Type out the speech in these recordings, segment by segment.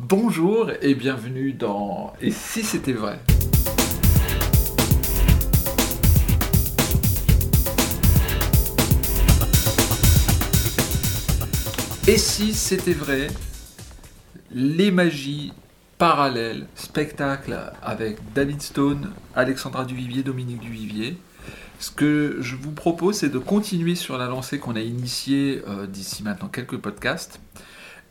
Bonjour et bienvenue dans Et si c'était vrai? Et si c'était vrai? Les magies parallèles, spectacles avec David Stone, Alexandra Duvivier, Dominique Duvivier. Ce que je vous propose, c'est de continuer sur la lancée qu'on a initiée euh, d'ici maintenant quelques podcasts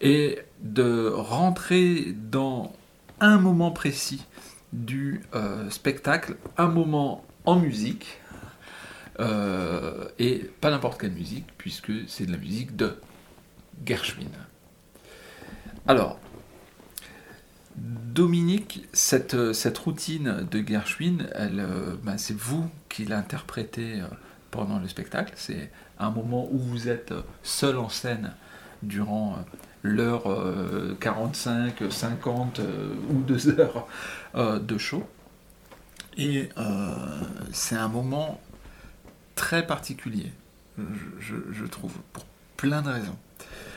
et de rentrer dans un moment précis du euh, spectacle, un moment en musique, euh, et pas n'importe quelle musique, puisque c'est de la musique de Gershwin. Alors, Dominique, cette, routine de Gershwin, elle, ben, c'est vous qui l'interprétez pendant le spectacle. C'est un moment où vous êtes seul en scène durant l'heure 45, 50 ou 2 heures euh, de show. Et euh, c'est un moment très particulier, je, trouve, pour plein de raisons.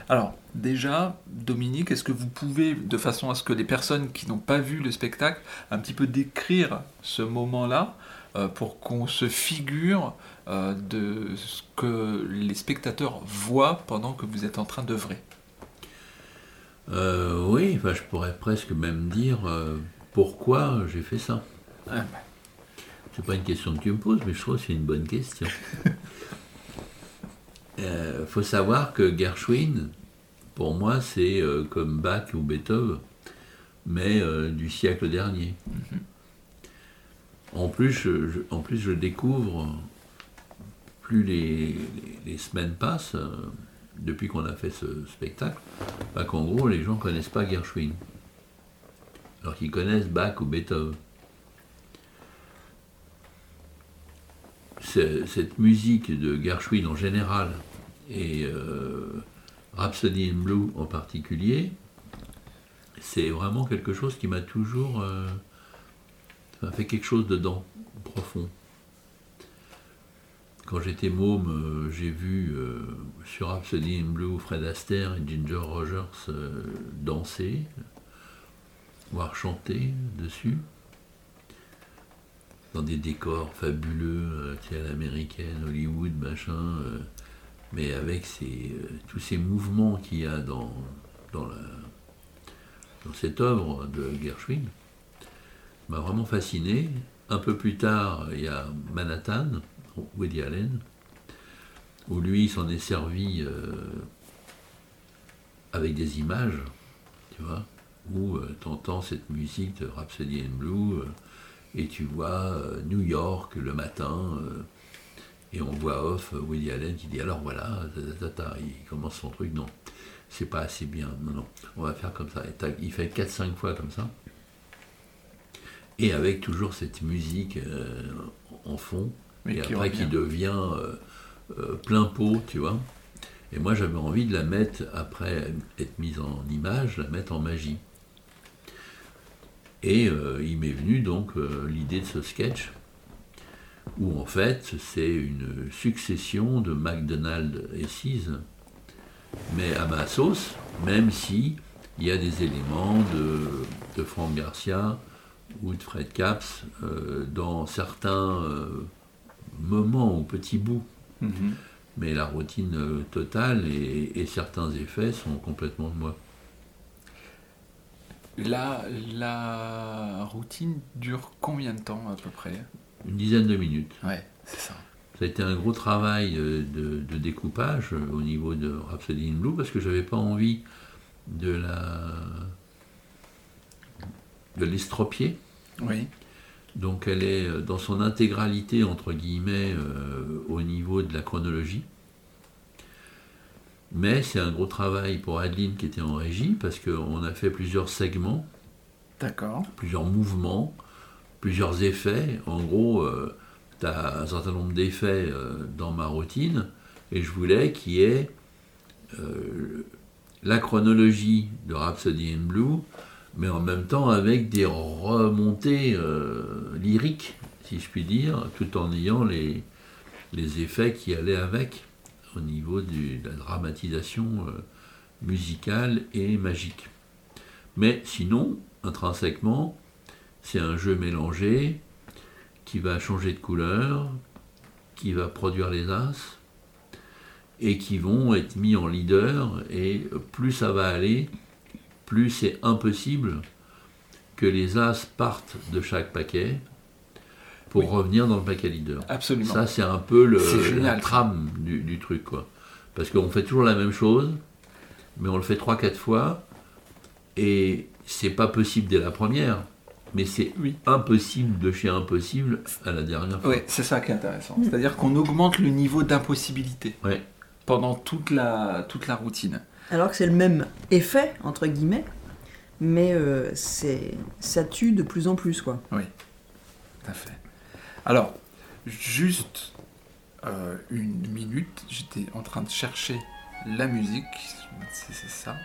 Alors, déjà, Dominique, est-ce que vous pouvez, de façon à ce que les personnes qui n'ont pas vu le spectacle, un petit peu décrire ce moment-là, euh, pour qu'on se figure de ce que les spectateurs voient pendant que vous êtes en train d'œuvrer euh, oui, enfin, je pourrais presque même dire euh, pourquoi j'ai fait ça. Ah, bah. C'est pas une question que tu me poses, mais je trouve que c'est une bonne question. Il euh, faut savoir que Gershwin, pour moi, c'est comme Bach ou Beethoven, mais du siècle dernier. Mhm. En plus, je, en plus, je découvre, plus les semaines passent, depuis qu'on a fait ce spectacle, bah, qu'en gros, les gens ne connaissent pas Gershwin. Alors qu'ils connaissent Bach ou Beethoven. Cette musique de Gershwin en général et euh, Rhapsody in Blue en particulier, c'est vraiment quelque chose qui m'a toujours euh, fait quelque chose dedans, profond. Quand j'étais môme, euh, j'ai vu euh, sur Rhapsody in Blue Fred Astaire et Ginger Rogers euh, danser, voire chanter dessus, dans des décors fabuleux, à l'américaine, Hollywood, machin, mais avec tous ces mouvements qu'il y a dans, dans cette œuvre de Gershwin, m'a vraiment fasciné. Un peu plus tard, il y a Manhattan, Woody Allen, où lui s'en est servi euh, avec des images, tu vois, où euh, tu entends cette musique de Rhapsody in Blue, euh, et tu vois New York le matin, et on voit off Woody Allen qui dit alors voilà, il commence son truc, non, c'est pas assez bien, non, non, on va faire comme ça. il fait 4-5 fois comme ça. Et avec toujours cette musique en fond, et après qui devient euh, euh, plein pot, tu vois. Et moi j'avais envie de la mettre, après être mise en image, la mettre en magie. Et euh, il m'est venu donc l'idée de ce sketch, où en fait c'est une succession de McDonald's et Seas, mais à ma sauce, même si il y a des éléments de, de Franck Garcia ou de Fred Caps dans certains moment, au petit bout. Mhm. Mais la routine euh, totale et, certains effets sont complètement de moi. La, la routine dure combien de temps à peu près? Une dizaine de minutes. Ouais, c'est ça. Ça a été un gros travail euh, de, découpage euh, au niveau de Rhapsody in Blue parce que j'avais pas envie de la de l'estropier. Oui. Donc elle est euh, dans son intégralité, entre guillemets, euh, au niveau de la chronologie. Mais c'est un gros travail pour Adeline qui était en régie, parce qu'on a fait plusieurs segments, plusieurs mouvements, plusieurs effets. En gros, euh, tu as un certain nombre d'effets dans ma routine, et je voulais qu'il y ait la chronologie de Rhapsody in Blue, mais en même temps avec des remontées euh, lyriques, si je puis dire, tout en ayant les, les effets qui allaient avec au niveau de la dramatisation euh, musicale et magique. Mais sinon, intrinsèquement, c'est un jeu mélangé qui va changer de couleur, qui va produire les as et qui vont être mis en leader. Et plus ça va aller, plus c'est impossible que les as partent de chaque paquet pour Oui. revenir dans le paquet leader. Absolument. Ça, c'est un peu le, la trame du, du truc, quoi. Parce qu'on fait toujours la même chose, mais on le fait 3-4 fois, et c'est pas possible dès la première, mais c'est Oui. impossible de chez impossible à la dernière fois. Oui, c'est ça qui est intéressant. C'est-à-dire qu'on augmente le niveau d'impossibilité Ouais. pendant toute la, toute la routine. Alors que c'est le même effet, entre guillemets, mais euh, c'est ça tue de plus en plus, quoi. Tout à fait. Alors, juste euh, une minute, j'étais en train de chercher la musique. C'est c'est ça. Non,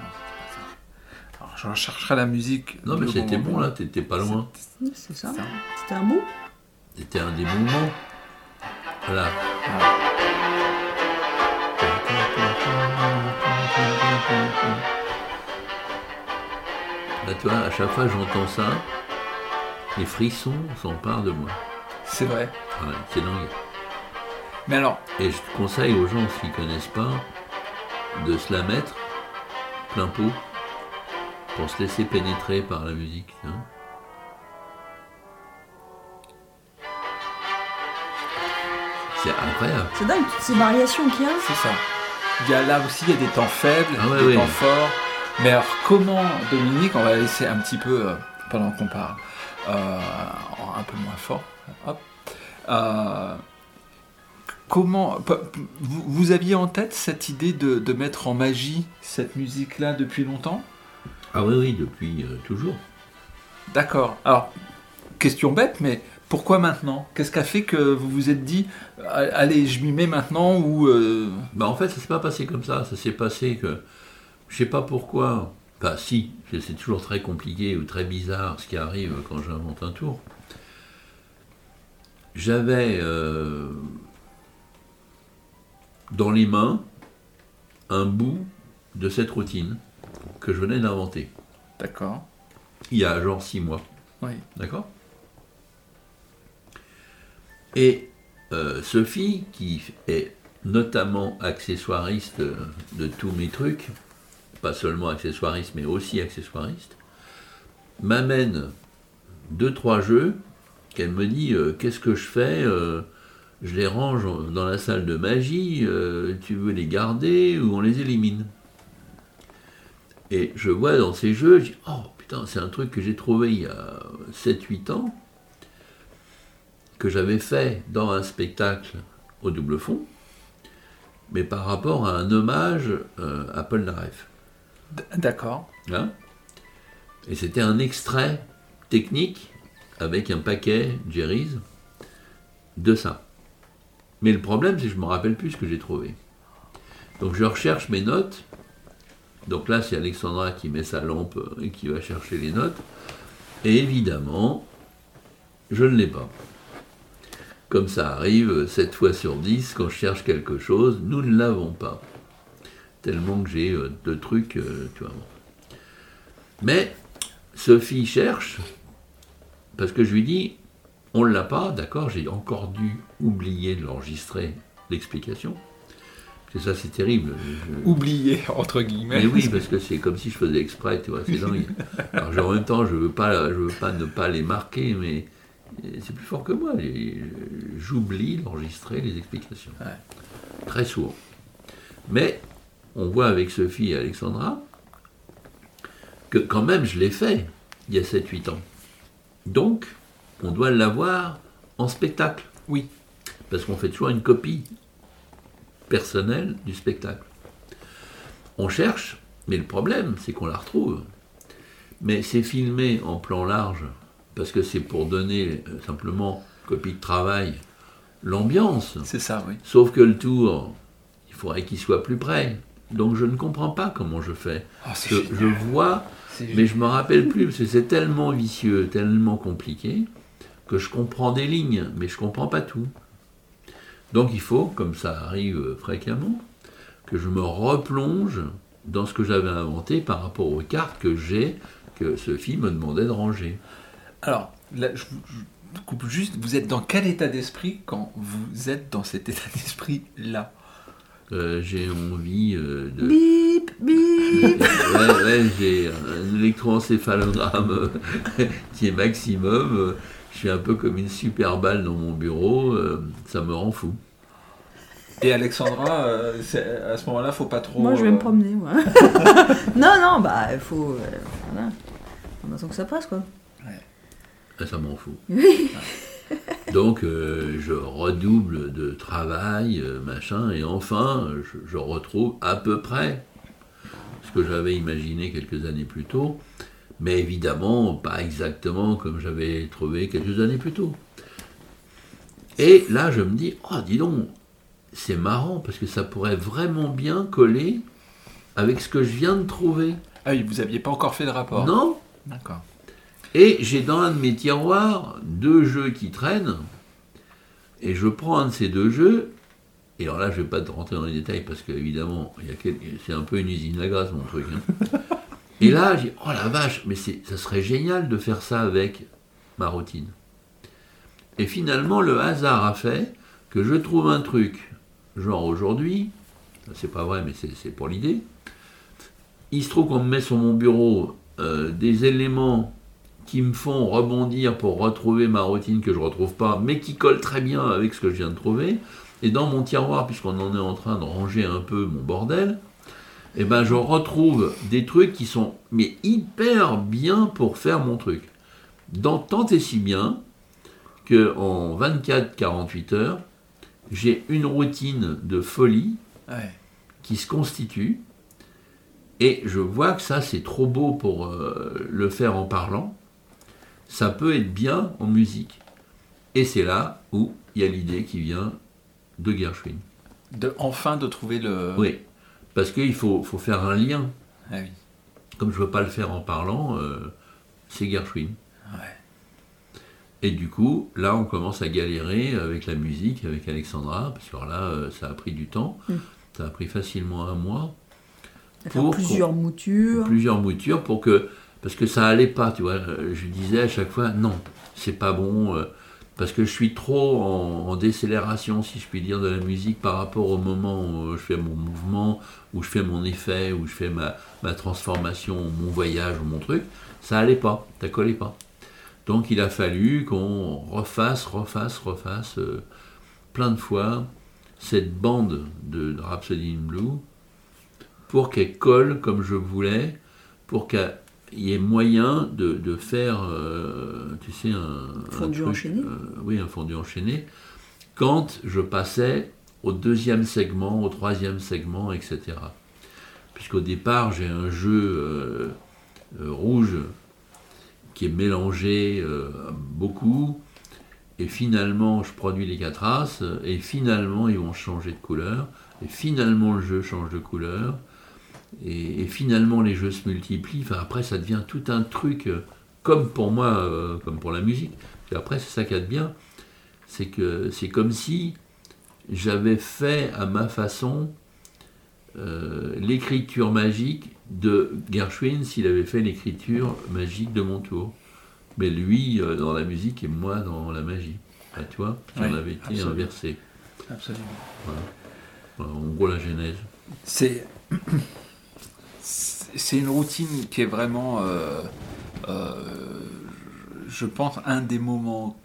c'est pas ça. Alors, je rechercherai la musique. Non, mais c'était moment. bon, là, t'étais pas loin. Oui, C'est ça. C'était un bout C'était un des mouvements. Voilà. Là, tu vois, à chaque fois que j'entends ça, les frissons s'emparent de moi. C'est vrai. Ouais, c'est dingue. Mais alors, Et je conseille aux gens, s'ils ne connaissent pas, de se la mettre plein pot pour se laisser pénétrer par la musique. hein. C'est incroyable. C'est dingue, toutes ces variations qu'il y a. c'est ça. Il y a là aussi, il y a des temps faibles, Ah ouais, des temps forts. Mais alors, comment, Dominique, on va laisser un petit peu, euh, pendant qu'on parle, euh, un peu moins fort. Hop. Euh, comment, vous, vous aviez en tête cette idée de, de mettre en magie cette musique-là depuis longtemps? Ah oui, oui, depuis toujours. D'accord. Alors, question bête, mais pourquoi maintenant? Qu'est-ce qui a fait que vous vous êtes dit, allez, je m'y mets maintenant ou euh, Bah en fait, ça s'est pas passé comme ça. Ça s'est passé que, je sais pas pourquoi. Enfin, si, c'est toujours très compliqué ou très bizarre ce qui arrive quand j'invente un tour. J'avais euh, dans les mains un bout de cette routine que je venais d'inventer D'accord. il y a genre six mois. Oui. D'accord? Et euh, Sophie, qui est notamment accessoiriste de tous mes trucs, pas seulement accessoiriste, mais aussi accessoiriste, m'amène deux, trois jeux qu'elle me dit euh, Qu'est-ce que je fais Euh, Je les range dans la salle de magie, euh, tu veux les garder ou on les élimine Et je vois dans ces jeux, je dis Oh putain, c'est un truc que j'ai trouvé il y a 7-8 ans, que j'avais fait dans un spectacle au double fond, mais par rapport à un hommage à Paul Naref. D'accord. Hein? Et c'était un extrait technique avec un paquet Jerry's de ça. Mais le problème, c'est que je ne me rappelle plus ce que j'ai trouvé. Donc je recherche mes notes. Donc là, c'est Alexandra qui met sa lampe euh, et qui va chercher les notes. Et évidemment, je ne l'ai pas. Comme ça arrive 7 fois sur 10, quand je cherche quelque chose, nous ne l'avons pas. Tellement que j'ai euh, de trucs, euh, tu vois. bon. Mais Sophie cherche, parce que je lui dis, on ne l'a pas, d'accord, j'ai encore dû oublier de l'enregistrer, l'explication. Parce que ça, c'est terrible. Je- Oublié, entre guillemets. mais oui, parce que c'est comme si je faisais exprès, tu vois, c'est dingue. Alors, genre, en même temps, je veux pas, je veux pas ne pas les marquer, mais c'est plus fort que moi. J'oublie d'enregistrer les explications. Ouais. Très souvent. Mais on voit avec Sophie et Alexandra que quand même je l'ai fait il y a 7-8 ans. Donc, on doit l'avoir en spectacle. Oui. Parce qu'on fait toujours une copie personnelle du spectacle. On cherche, mais le problème, c'est qu'on la retrouve. Mais c'est filmé en plan large, parce que c'est pour donner euh, simplement copie de travail, l'ambiance. C'est ça, oui. Sauf que le tour, il faudrait qu'il soit plus près. Donc je ne comprends pas comment je fais. Oh, c'est Je, je vois, mais je me rappelle plus, parce que c'est tellement vicieux, tellement compliqué, que je comprends des lignes, mais je comprends pas tout. Donc il faut, comme ça arrive fréquemment, que je me replonge dans ce que j'avais inventé par rapport aux cartes que j'ai, que Sophie me demandait de ranger. Alors, là, je, vous- je coupe juste, vous êtes dans quel état d'esprit quand vous êtes dans cet état d'esprit-là? Euh, j'ai envie euh, de... Bip, bip. ouais, ouais, j'ai un électroencéphalogramme euh, qui est maximum. Je suis un peu comme une super balle dans mon bureau. euh, Ça me rend fou. Et Alexandra, euh, à ce moment-là, faut pas trop. Moi, je vais euh, me promener, moi. non, non, bah, il faut. euh, voilà. On attend que ça passe, quoi. Ah, Ça m'en fout. Donc euh, je redouble de travail, euh, machin, et enfin je, je retrouve à peu près ce que j'avais imaginé quelques années plus tôt, mais évidemment pas exactement comme j'avais trouvé quelques années plus tôt. Et là je me dis, oh dis donc, c'est marrant parce que ça pourrait vraiment bien coller avec ce que je viens de trouver. Ah oui, vous aviez pas encore fait de rapport. Non D'accord. Et j'ai dans un de mes tiroirs deux jeux qui traînent. Et je prends un de ces deux jeux. Et alors là, je vais pas te rentrer dans les détails parce qu'évidemment, il y a quel- c'est un peu une usine à gaz mon truc. hein. Et là, j'ai oh la vache, mais ça serait génial de faire ça avec ma routine. Et finalement, le hasard a fait que je trouve un truc, genre aujourd'hui, c'est pas vrai, mais c'est, c'est pour l'idée. Il se trouve qu'on me met sur mon bureau euh, des éléments qui me font rebondir pour retrouver ma routine que je retrouve pas, mais qui collent très bien avec ce que je viens de trouver. Et dans mon tiroir, puisqu'on en est en train de ranger un peu mon bordel, eh ben je retrouve des trucs qui sont mais hyper bien pour faire mon truc. Dans tant et si bien que en 24-48 heures, j'ai une routine de folie Ouais. qui se constitue. Et je vois que ça, c'est trop beau pour euh, le faire en parlant. Ça peut être bien en musique. Et c'est là où il y a l'idée qui vient de Gershwin. De, enfin de trouver le. Oui, parce qu'il faut, faut faire un lien. Ah oui. Comme je ne veux pas le faire en parlant, euh, c'est Gershwin. Ouais. Et du coup, là, on commence à galérer avec la musique, avec Alexandra, parce que là, euh, ça a pris du temps. Mm. Ça a pris facilement un mois. Pour plusieurs moutures. plusieurs moutures pour que parce que ça allait pas tu vois. Je disais à chaque fois non c'est pas bon euh, parce que je suis trop en, décélération si je puis dire de la musique par rapport au moment où je fais mon mouvement où je fais mon effet où je fais ma, ma transformation mon voyage mon truc. Ça allait pas ça collait pas. Donc il a fallu qu'on refasse refasse refasse euh, plein de fois cette bande de, de Rhapsody in Blue pour qu'elle colle comme je voulais, pour qu'il y ait moyen de, de faire, euh, tu sais, un, un Fondu enchaîné. euh, Oui, un fondu enchaîné, quand je passais au deuxième segment, au troisième segment, etc. Puisqu'au départ, j'ai un jeu euh, rouge qui est mélangé beaucoup, et finalement, je produis les quatre races, et finalement, ils vont changer de couleur, et finalement, le jeu change de couleur, et, et finalement les jeux se multiplient. Enfin, après, ça devient tout un truc, euh, comme pour moi, euh, comme pour la musique. Et après, c'est ça qu'il y a de bien, c'est que c'est comme si j'avais fait à ma façon euh, l'écriture magique de Gershwin s'il avait fait l'écriture magique de mon tour. Mais lui euh, dans la musique et moi dans la magie. Ah, tu vois, si Oui, on avait été absolument. inversé. Absolument. Voilà, en gros, la genèse. C'est c'est une routine qui est vraiment, euh, euh, je pense, un des moments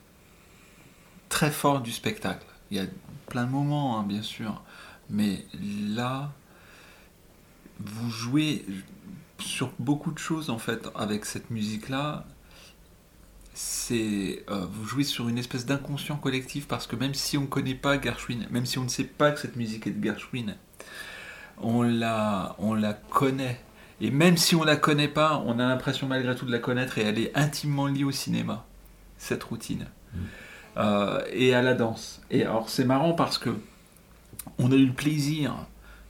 très forts du spectacle. Il y a plein de moments, hein, bien sûr, mais là, vous jouez sur beaucoup de choses en fait avec cette musique-là. C'est euh, vous jouez sur une espèce d'inconscient collectif parce que même si on ne connaît pas Gershwin, même si on ne sait pas que cette musique est de Gershwin, on la, on la connaît. Et même si on la connaît pas, on a l'impression malgré tout de la connaître et elle est intimement liée au cinéma, cette routine. Euh, et à la danse. Et alors c'est marrant parce que on a eu le plaisir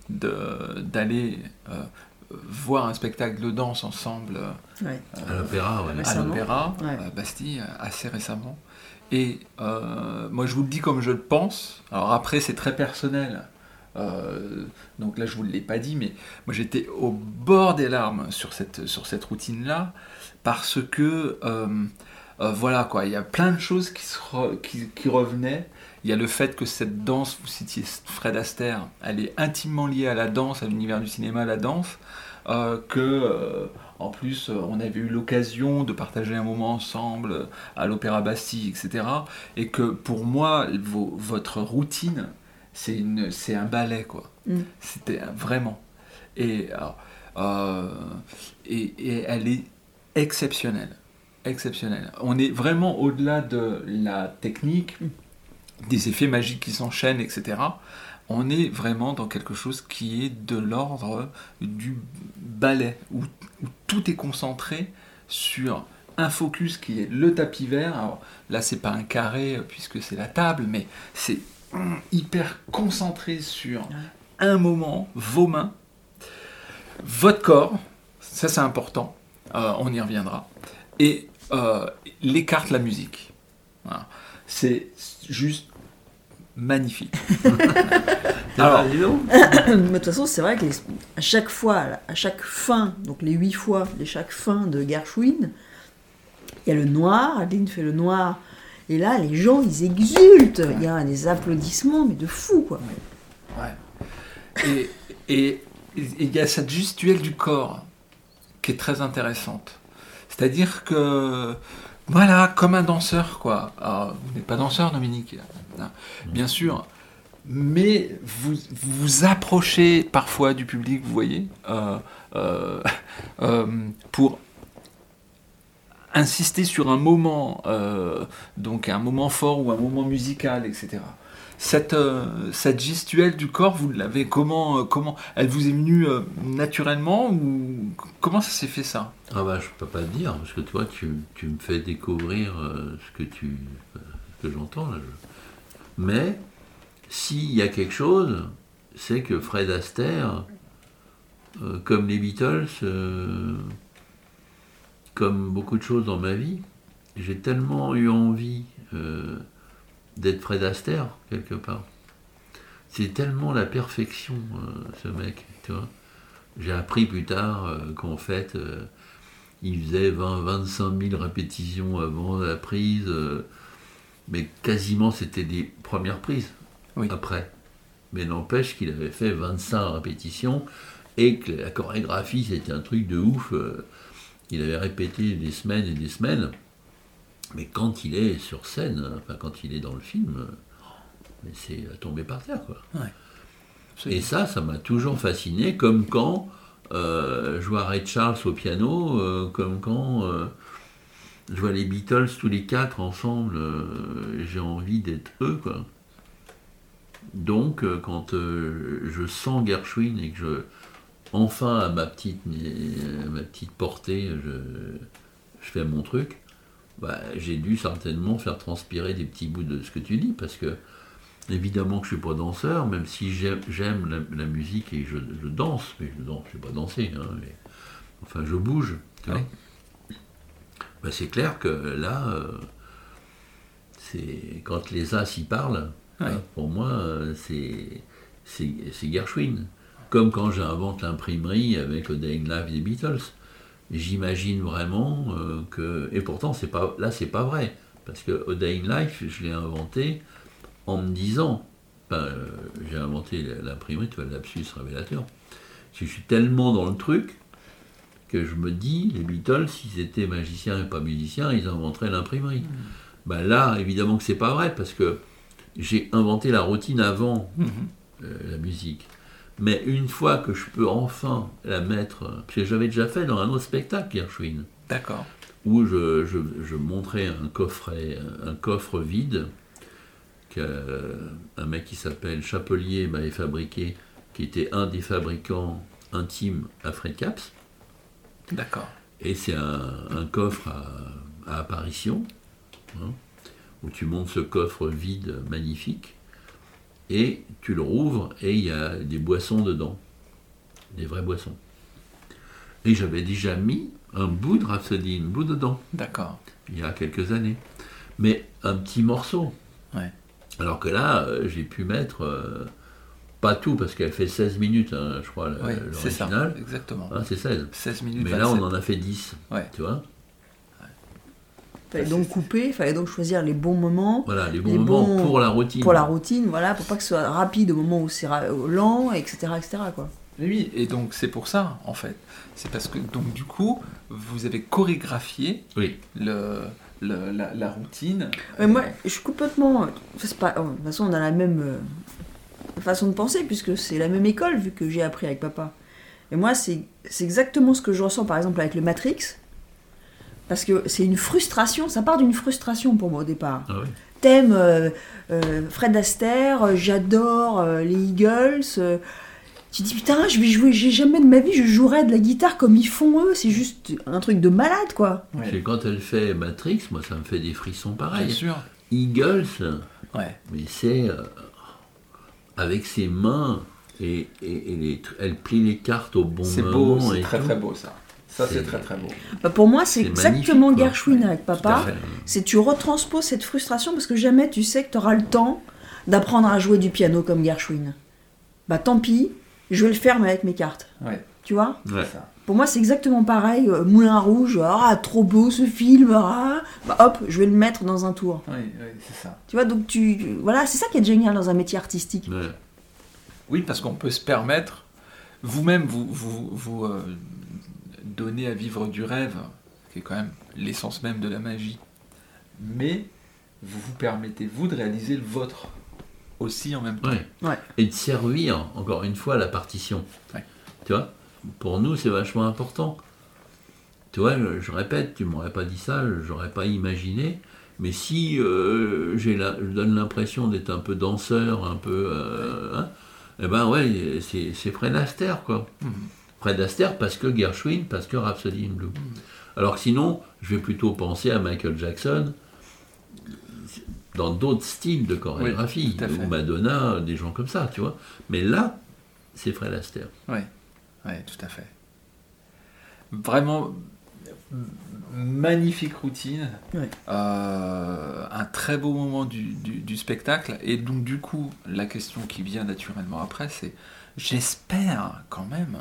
de- d'aller euh, voir un spectacle de danse ensemble euh. À l'opéra, ouais. à Récemment. l'opéra, Ouais. à Bastille, assez récemment. Et euh, moi, je vous le dis comme je le pense. Alors après, c'est très personnel. Euh, donc là, je vous l'ai pas dit, mais moi j'étais au bord des larmes sur cette, sur cette routine-là, parce que euh, euh, voilà quoi, il y a plein de choses qui, qui, revenaient. Il y a le fait que cette danse, vous citiez Fred Astaire, elle est intimement liée à la danse, à l'univers du cinéma, à la danse, que en plus on avait eu l'occasion de partager un moment ensemble à l'Opéra Bastille, etc. Et que pour moi, votre routine, c'est une c'est un ballet quoi. Mm. c'était vraiment. Et, euh, et, et elle est exceptionnelle. Exceptionnelle. On est vraiment au-delà de la technique mm. des effets magiques qui s'enchaînent etc on est vraiment dans quelque chose qui est de l'ordre du ballet où, où, tout est concentré sur un focus qui est le tapis vert. Alors là c'est pas un carré puisque c'est la table mais c'est hyper concentré sur un moment, vos mains, votre corps, ça c'est important, euh, on y reviendra, et euh, les cartes, la musique. C'est juste magnifique. Alors, de toute façon, c'est vrai que à chaque fois, à chaque fin, donc les huit fois, les chaque fin de Gershwin, il y a le noir, Adeline fait le noir et là, les gens, ils exultent. Il y a des applaudissements, mais de fou, quoi. Ouais. Et il y a cette gestuelle du corps qui est très intéressante. C'est-à-dire que, voilà, comme un danseur, quoi. vous n'êtes pas danseur, Dominique, bien sûr. Mais vous vous approchez parfois du public, vous voyez, euh, euh, euh, pour insister sur un moment, euh, donc un moment fort ou un moment musical, etc. Cette, euh, cette gestuelle du corps, vous l'avez comment, euh, comment Elle vous est venue naturellement ou comment ça s'est fait ça? Ah bah je peux pas te dire parce que toi tu, me fais découvrir ce que tu que j'entends là. Mais s'il y a quelque chose, c'est que Fred Astaire, comme les Beatles comme beaucoup de choses dans ma vie, j'ai tellement eu envie euh, d'être Fred Astaire, quelque part. C'est tellement la perfection, euh, ce mec, tu vois. J'ai appris plus tard euh, qu'en fait, il faisait 20, 25 000 répétitions avant la prise, mais quasiment c'était des premières prises après. Mais n'empêche qu'il avait fait 25 répétitions et que la chorégraphie c'était un truc de ouf. Il avait répété des semaines et des semaines, mais quand il est sur scène, enfin quand il est dans le film, c'est à tomber par terre. Quoi. et ça, ça m'a toujours fasciné, comme quand euh, je vois Ray Charles au piano, euh, comme quand euh, je vois les Beatles tous les quatre ensemble, j'ai envie d'être eux. Quoi. Donc, quand je sens Gershwin et que je enfin à ma petite, ma petite portée, je, je fais mon truc, bah, j'ai dû certainement faire transpirer des petits bouts de ce que tu dis, parce que évidemment que je suis pas danseur, même si j'aime la, musique et je, danse, mais je ne sais pas danser, hein, enfin je bouge. Bah, c'est clair que là, euh, c'est quand les As y parlent, hein, pour moi, euh, c'est Gershwin. Comme quand j'invente l'imprimerie avec le Dying Life des Beatles. J'imagine vraiment euh, que. Et pourtant, c'est pas, là, c'est pas vrai. Parce que A Life, je l'ai inventé en me disant. Euh, j'ai inventé l'imprimerie, tu vois, le lapsus révélateur. Je suis tellement dans le truc que je me dis, les Beatles, s'ils étaient magiciens et pas musiciens, ils inventeraient l'imprimerie. Ben là, évidemment que c'est pas vrai, parce que j'ai inventé la routine avant mm-hmm. euh, la musique. Mais une fois que je peux enfin la mettre, parce que j'avais déjà fait dans un autre spectacle, Gershwin. D'accord. Où je, je, montrais un coffret, un coffre vide qu'un mec qui s'appelle Chapelier m'avait fabriqué, qui était un des fabricants intimes à Fred Caps. D'accord. Et c'est un, coffre à, apparition, hein, où tu montes ce coffre vide magnifique et tu le rouvres et il y a des boissons dedans, des vraies boissons. Et j'avais déjà mis un bout de Rhapsody un bout dedans. D'accord. Il y a quelques années. Mais un petit morceau. Ouais. Alors que là, euh, j'ai pu mettre euh, pas tout, parce qu'elle fait 16 minutes, hein, je crois, Ouais, c'est ça, l'original. exactement. Hein, c'est 16. 16 minutes Mais là, on 27. en a fait 10. Ouais. Tu vois Fallait donc couper, fallait donc choisir les bons moments Voilà, les bons Les moments bons- pour la routine. pour la routine, voilà, pour pas que ce soit rapide au moment où c'est ra- lent, etc., etc. Quoi. Mais Oui, et donc c'est pour ça, en fait. C'est parce que, donc du coup, vous avez chorégraphié Oui. le, le- la, la routine. Ouais, moi, je suis complètement. enfin, c'est pas, de toute façon, on a la même euh, façon de penser, puisque c'est la même école, vu que j'ai appris avec papa. Et moi, c'est c'est exactement ce que je ressens, par exemple, avec le Matrix. Parce que c'est une frustration, ça part d'une frustration pour moi au départ. Ah oui. Thème euh, euh, Fred Astaire, euh, j'adore euh, les Eagles. euh, tu dis putain, je vais jouer, j'ai jamais de ma vie, je jouerais de la guitare comme ils font eux, c'est juste un truc de malade quoi. Ouais, Et quand elle fait Matrix, moi, ça me fait des frissons bien pareils. sûr. Eagles, Ouais. mais c'est euh, avec ses mains et, et- et les tr- elle plie les cartes au bon C'est moment. beau, c'est très tout. très beau ça. Ça c'est très très beau. Bah, pour moi, c'est exactement. Gershwin Ouais, avec papa. C'est tu retransposes cette frustration parce que jamais tu sais que tu auras le temps d'apprendre à jouer du piano comme Gershwin. Bah tant pis, je vais le faire mais avec mes cartes. Ouais, Tu vois? Ouais. Pour moi, c'est exactement pareil. euh, Moulin Rouge, ah trop beau ce film, ah, bah hop, je vais le mettre dans un tour. Oui, oui, c'est ça. Tu vois, donc tu. Voilà, c'est ça qui est génial dans un métier artistique. Ouais. Oui, parce qu'on peut se permettre, vous-même, vous, vous, vous euh, donner à vivre du rêve, qui est quand même l'essence même de la magie. Mais vous vous permettez, vous, de réaliser le vôtre aussi en même temps. Ouais. Ouais. Et de servir, encore une fois, la partition. Ouais. Tu vois? Pour nous, c'est vachement important. Tu vois, je, je répète, tu m'aurais pas dit ça, j'aurais pas imaginé. Mais si euh, j'ai la- je donne l'impression d'être un peu danseur, un peu. euh, hein, eh ben ouais, c'est c'est Fred Astaire, quoi. Mhm. Fred Astaire parce que Gershwin, parce que Rhapsody in Blue. Alors que sinon, je vais plutôt penser à Michael Jackson dans d'autres styles de chorégraphie, Oui, ou Madonna, des gens comme ça, tu vois. Mais là, c'est Fred Astaire. Oui, tout à fait. Vraiment magnifique routine. Euh, un très beau moment du, du- du spectacle. Et donc du coup, la question qui vient naturellement après, c'est j'espère quand même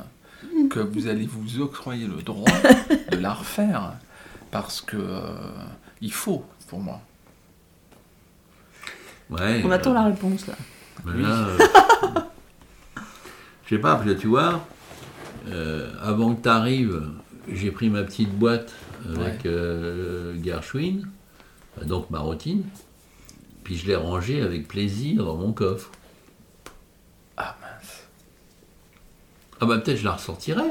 que vous allez vous octroyer le droit de la refaire, parce que euh, il faut pour moi. Ouais, On attend euh, la réponse là. mais Oui. là, euh, je sais pas, parce que tu vois, euh, avant que tu arrives, j'ai pris ma petite boîte avec euh, Gershwin, donc ma routine, puis je l'ai rangée avec plaisir dans mon coffre. Ah mince. Ah bah peut-être je la ressortirai,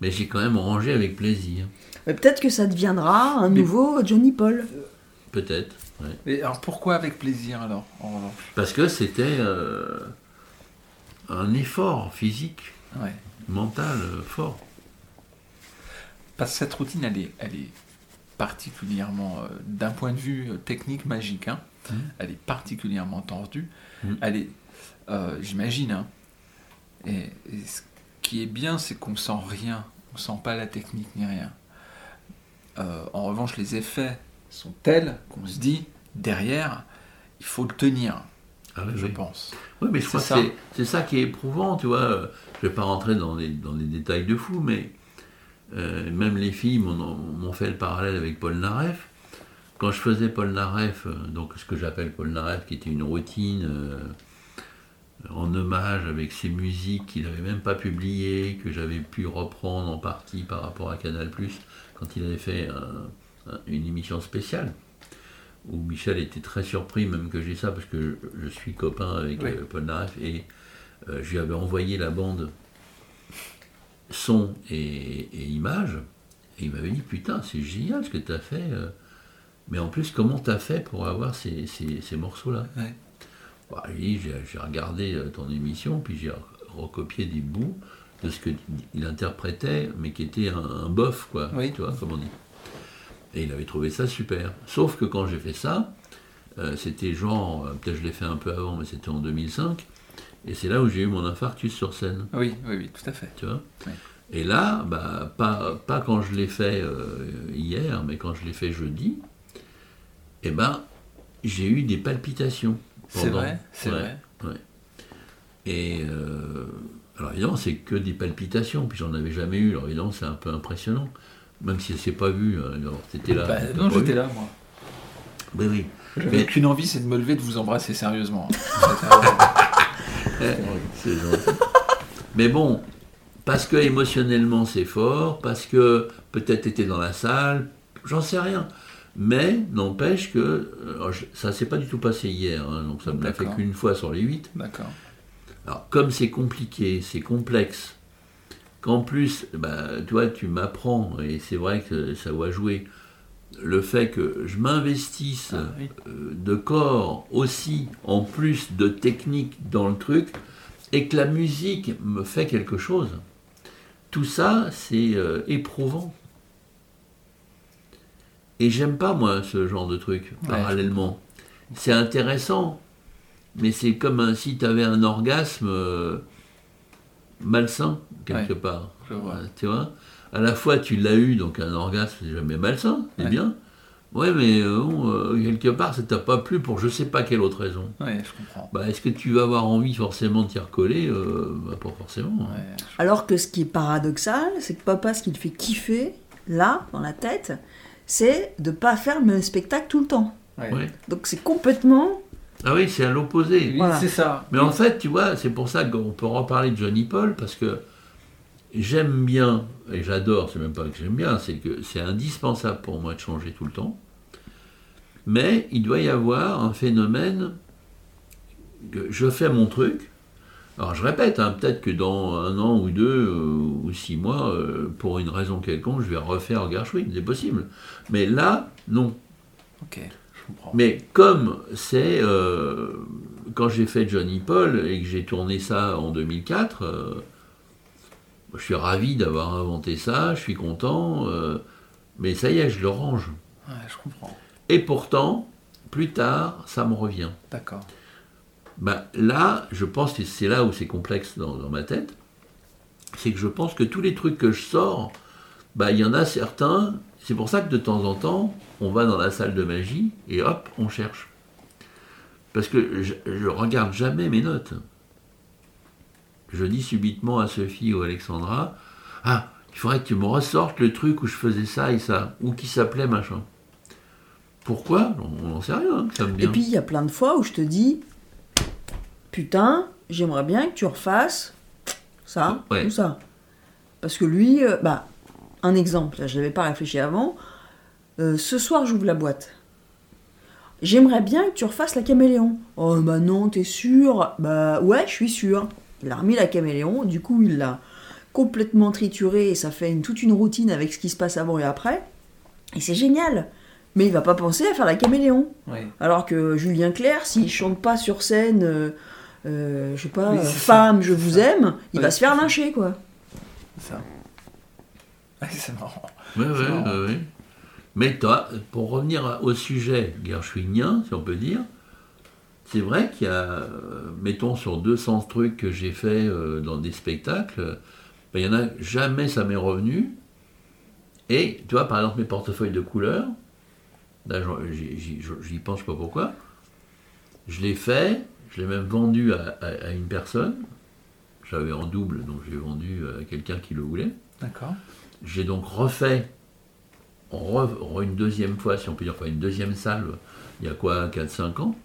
mais j'ai quand même rangé avec plaisir. Mais peut-être que ça deviendra un Mais- nouveau Johnny Paul. Peut-être. ouais. Et alors pourquoi avec plaisir alors en revanche? Parce que c'était euh, un effort physique, Ouais. mental euh, fort. Parce que cette routine, elle est, elle est particulièrement, euh, d'un point de vue technique, magique, hein, Mhm. elle est particulièrement tordue. Mhm. Elle est, euh, j'imagine, hein, et, et ce qui est bien, c'est qu'on sent rien, on sent pas la technique ni rien. Euh, en revanche, les effets sont tels qu'on se dit, derrière, il faut le tenir, Ah oui, je oui. pense. Oui, mais je crois que ça. c'est- c'est ça qui est éprouvant, tu vois. Euh, Je vais pas rentrer dans les, dans les détails de fou, mais euh, même les filles m'ont fait le parallèle avec Paul Naref. Quand je faisais Paul Naref, donc ce que j'appelle Paul Naref, qui était une routine euh, en hommage avec ses musiques qu'il n'avait même pas publiées, que j'avais pu reprendre en partie par rapport à Canal+, quand il avait fait un- un- une émission spéciale où Michel était très surpris même que j'ai ça parce que je, je suis copain avec Oui. euh, Paul Naref et euh, je lui avais envoyé la bande son et, et image et il m'avait dit putain c'est génial ce que tu as fait euh, mais en plus comment tu as fait pour avoir ces, ces- ces morceaux là Ouais. Bah, j'ai regardé euh, ton émission puis j'ai recopié des bouts de ce qu'il interprétait mais qui était un, un bof quoi Oui. tu vois comme on dit et il avait trouvé ça super. Sauf que quand j'ai fait ça, euh, c'était genre, euh, peut-être je l'ai fait un peu avant, mais c'était en 2005, et c'est là où j'ai eu mon infarctus sur scène, Oui, oui, oui, tout à fait. tu vois? Oui. Et là, bah, pas, pas quand je l'ai fait euh, hier, mais quand je l'ai fait jeudi, eh ben, j'ai eu des palpitations. C'est vrai, c'est Ouais. vrai. Et euh, alors évidemment, c'est que des palpitations, puis j'en avais jamais eu. Alors évidemment, c'est un peu impressionnant, même si ça s'est pas vu. hein. Alors, T'étais là. Bah, non, j'étais là, moi. Oui, oui. J'avais Mais- qu'une envie, c'est de me lever, de vous embrasser sérieusement. Eh, c'est gentil. Mais bon, parce que émotionnellement c'est fort, parce que peut-être t'étais dans la salle, j'en sais rien. Mais n'empêche que euh, je- ça s'est pas du tout passé hier, hein, donc ça me l'a fait qu'une fois sur les huit. D'accord. Alors comme c'est compliqué, c'est complexe, qu'en plus, bah, toi tu m'apprends, et c'est vrai que ça va jouer, le fait que je m'investisse Ah, oui. euh, de corps aussi, en plus de technique dans le truc, et que la musique me fait quelque chose. Tout ça, c'est euh, éprouvant. Et j'aime pas, moi, ce genre de truc, Ouais. parallèlement. C'est intéressant, mais c'est comme un- si tu avais un orgasme euh, malsain, quelque part. Je vois. Euh, Tu vois? À la fois, tu l'as eu, donc un orgasme, c'est jamais malsain, c'est Ouais. bien. Ouais, mais euh, bon, euh, quelque part, ça t'a pas plu pour je sais pas quelle autre raison. Ouais, je comprends. Bah, est-ce que tu vas avoir envie forcément de t'y recoller? Euh, bah, Pas forcément. hein. Ouais. Alors que ce qui est paradoxal, c'est que papa, ce qui le fait kiffer, là, dans la tête, c'est de pas faire le même spectacle tout le temps. Ouais. Ouais. Donc c'est complètement... Ah oui, c'est à l'opposé. Oui, Voilà. c'est ça. Mais en fait, tu vois, c'est pour ça qu'on peut reparler de Johnny Paul, parce que j'aime bien, et j'adore, c'est même pas que j'aime bien, c'est que c'est indispensable pour moi de changer tout le temps. Mais il doit y avoir un phénomène que je fais mon truc. Alors je répète, hein, peut-être que dans un an ou deux euh, ou six mois, euh, pour une raison quelconque, je vais refaire Gershwin, c'est possible. Mais là, non. Ok, je comprends. Mais comme c'est euh, quand j'ai fait Johnny Paul et que j'ai tourné ça en 2004, euh, je suis ravi d'avoir inventé ça, je suis content, mais ça y est, je le range. Ouais, je comprends. Et pourtant, plus tard, ça me revient. D'accord. Ben, là, je pense que c'est là où c'est complexe dans, dans ma tête, c'est que je pense que tous les trucs que je sors, ben, il y en a certains, c'est pour ça que de temps en temps, on va dans la salle de magie et hop, on cherche. Parce que je, je regarde jamais mes notes. Je dis subitement à Sophie ou Alexandra, ah, il faudrait que tu me ressortes le truc où je faisais ça et ça, ou qui s'appelait machin. Pourquoi? On n'en sait rien, ça me Et puis il y a plein de fois où je te dis, putain, j'aimerais bien que tu refasses ça Ouais. ou ça. Parce que lui, euh, bah, un exemple, là, je n'avais pas réfléchi avant. Euh, ce soir, j'ouvre la boîte. J'aimerais bien que tu refasses la caméléon. Oh, bah non, t'es sûr? Bah ouais, je suis sûr. Il a remis la caméléon, du coup, il l'a complètement trituré et ça fait une, toute une routine avec ce qui se passe avant et après. Et c'est génial. Mais il va pas penser à faire la caméléon. Ouais. Alors que Julien Clerc, s'il chante pas sur scène, euh, euh, je sais pas, Oui, euh, ça, femme, je vous ça. aime, il Ouais, va se faire lyncher, quoi. C'est ça. C'est marrant. Marrant. ouais, ouais. Mais toi, pour revenir au sujet gershwinien, si on peut dire, c'est vrai qu'il y a, euh, mettons, sur 200 trucs que j'ai fait euh, dans des spectacles, ben, il y en a jamais ça m'est revenu. Et, tu vois, par exemple, mes portefeuilles de couleurs, là, j'y pense, pas pourquoi, je l'ai fait, je l'ai même vendu à, à- à une personne, j'avais en double, donc j'ai vendu à quelqu'un qui le voulait. D'accord. J'ai donc refait re- re- une deuxième fois, si on peut dire, enfin une deuxième salle, il y a quoi, 4-5 ans.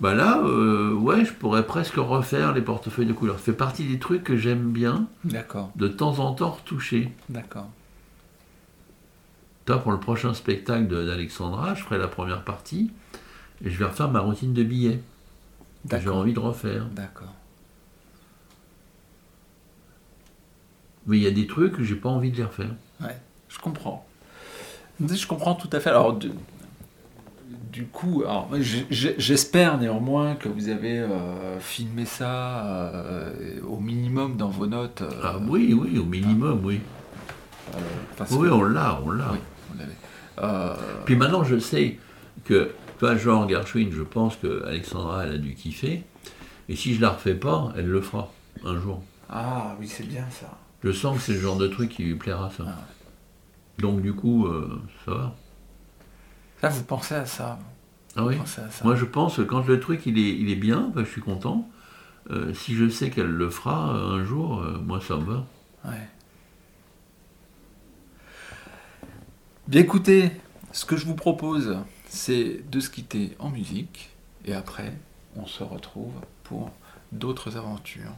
Bah là, euh, ouais, je pourrais presque refaire les portefeuilles de couleurs. Ça fait partie des trucs que j'aime bien, D'accord. de temps en temps retoucher. D'accord. Toi, pour le prochain spectacle d'Alexandra, je ferai la première partie et je vais refaire ma routine de billets. Que J'ai envie de refaire. D'accord. Mais il y a des trucs que j'ai pas envie de les refaire. Je comprends. Je comprends tout à fait. Alors, du, du coup, j'espère néanmoins que vous avez euh, filmé ça euh, au minimum dans vos notes. euh, Ah oui, oui, au minimum, oui. Oui, on l'a, on l'a. Oui, Puis maintenant, je sais que, toi, genre Gershwin, je pense que Alexandra, elle a dû kiffer. Et si je la refais pas, elle le fera un jour. Ah oui, c'est bien ça. Je sens que c'est le genre de truc qui lui plaira, ça. Ah ouais. Donc, du coup, euh, ça va. Là, vous pensez à ça. Ah oui pensez à ça. Moi, je pense que quand le truc, il est, il est bien, ben, je suis content. euh, si je sais qu'elle le fera un jour, euh, moi ça me va. Ouais. Bien écoutez, ce que je vous propose, c'est de se quitter en musique et après, on se retrouve pour d'autres aventures.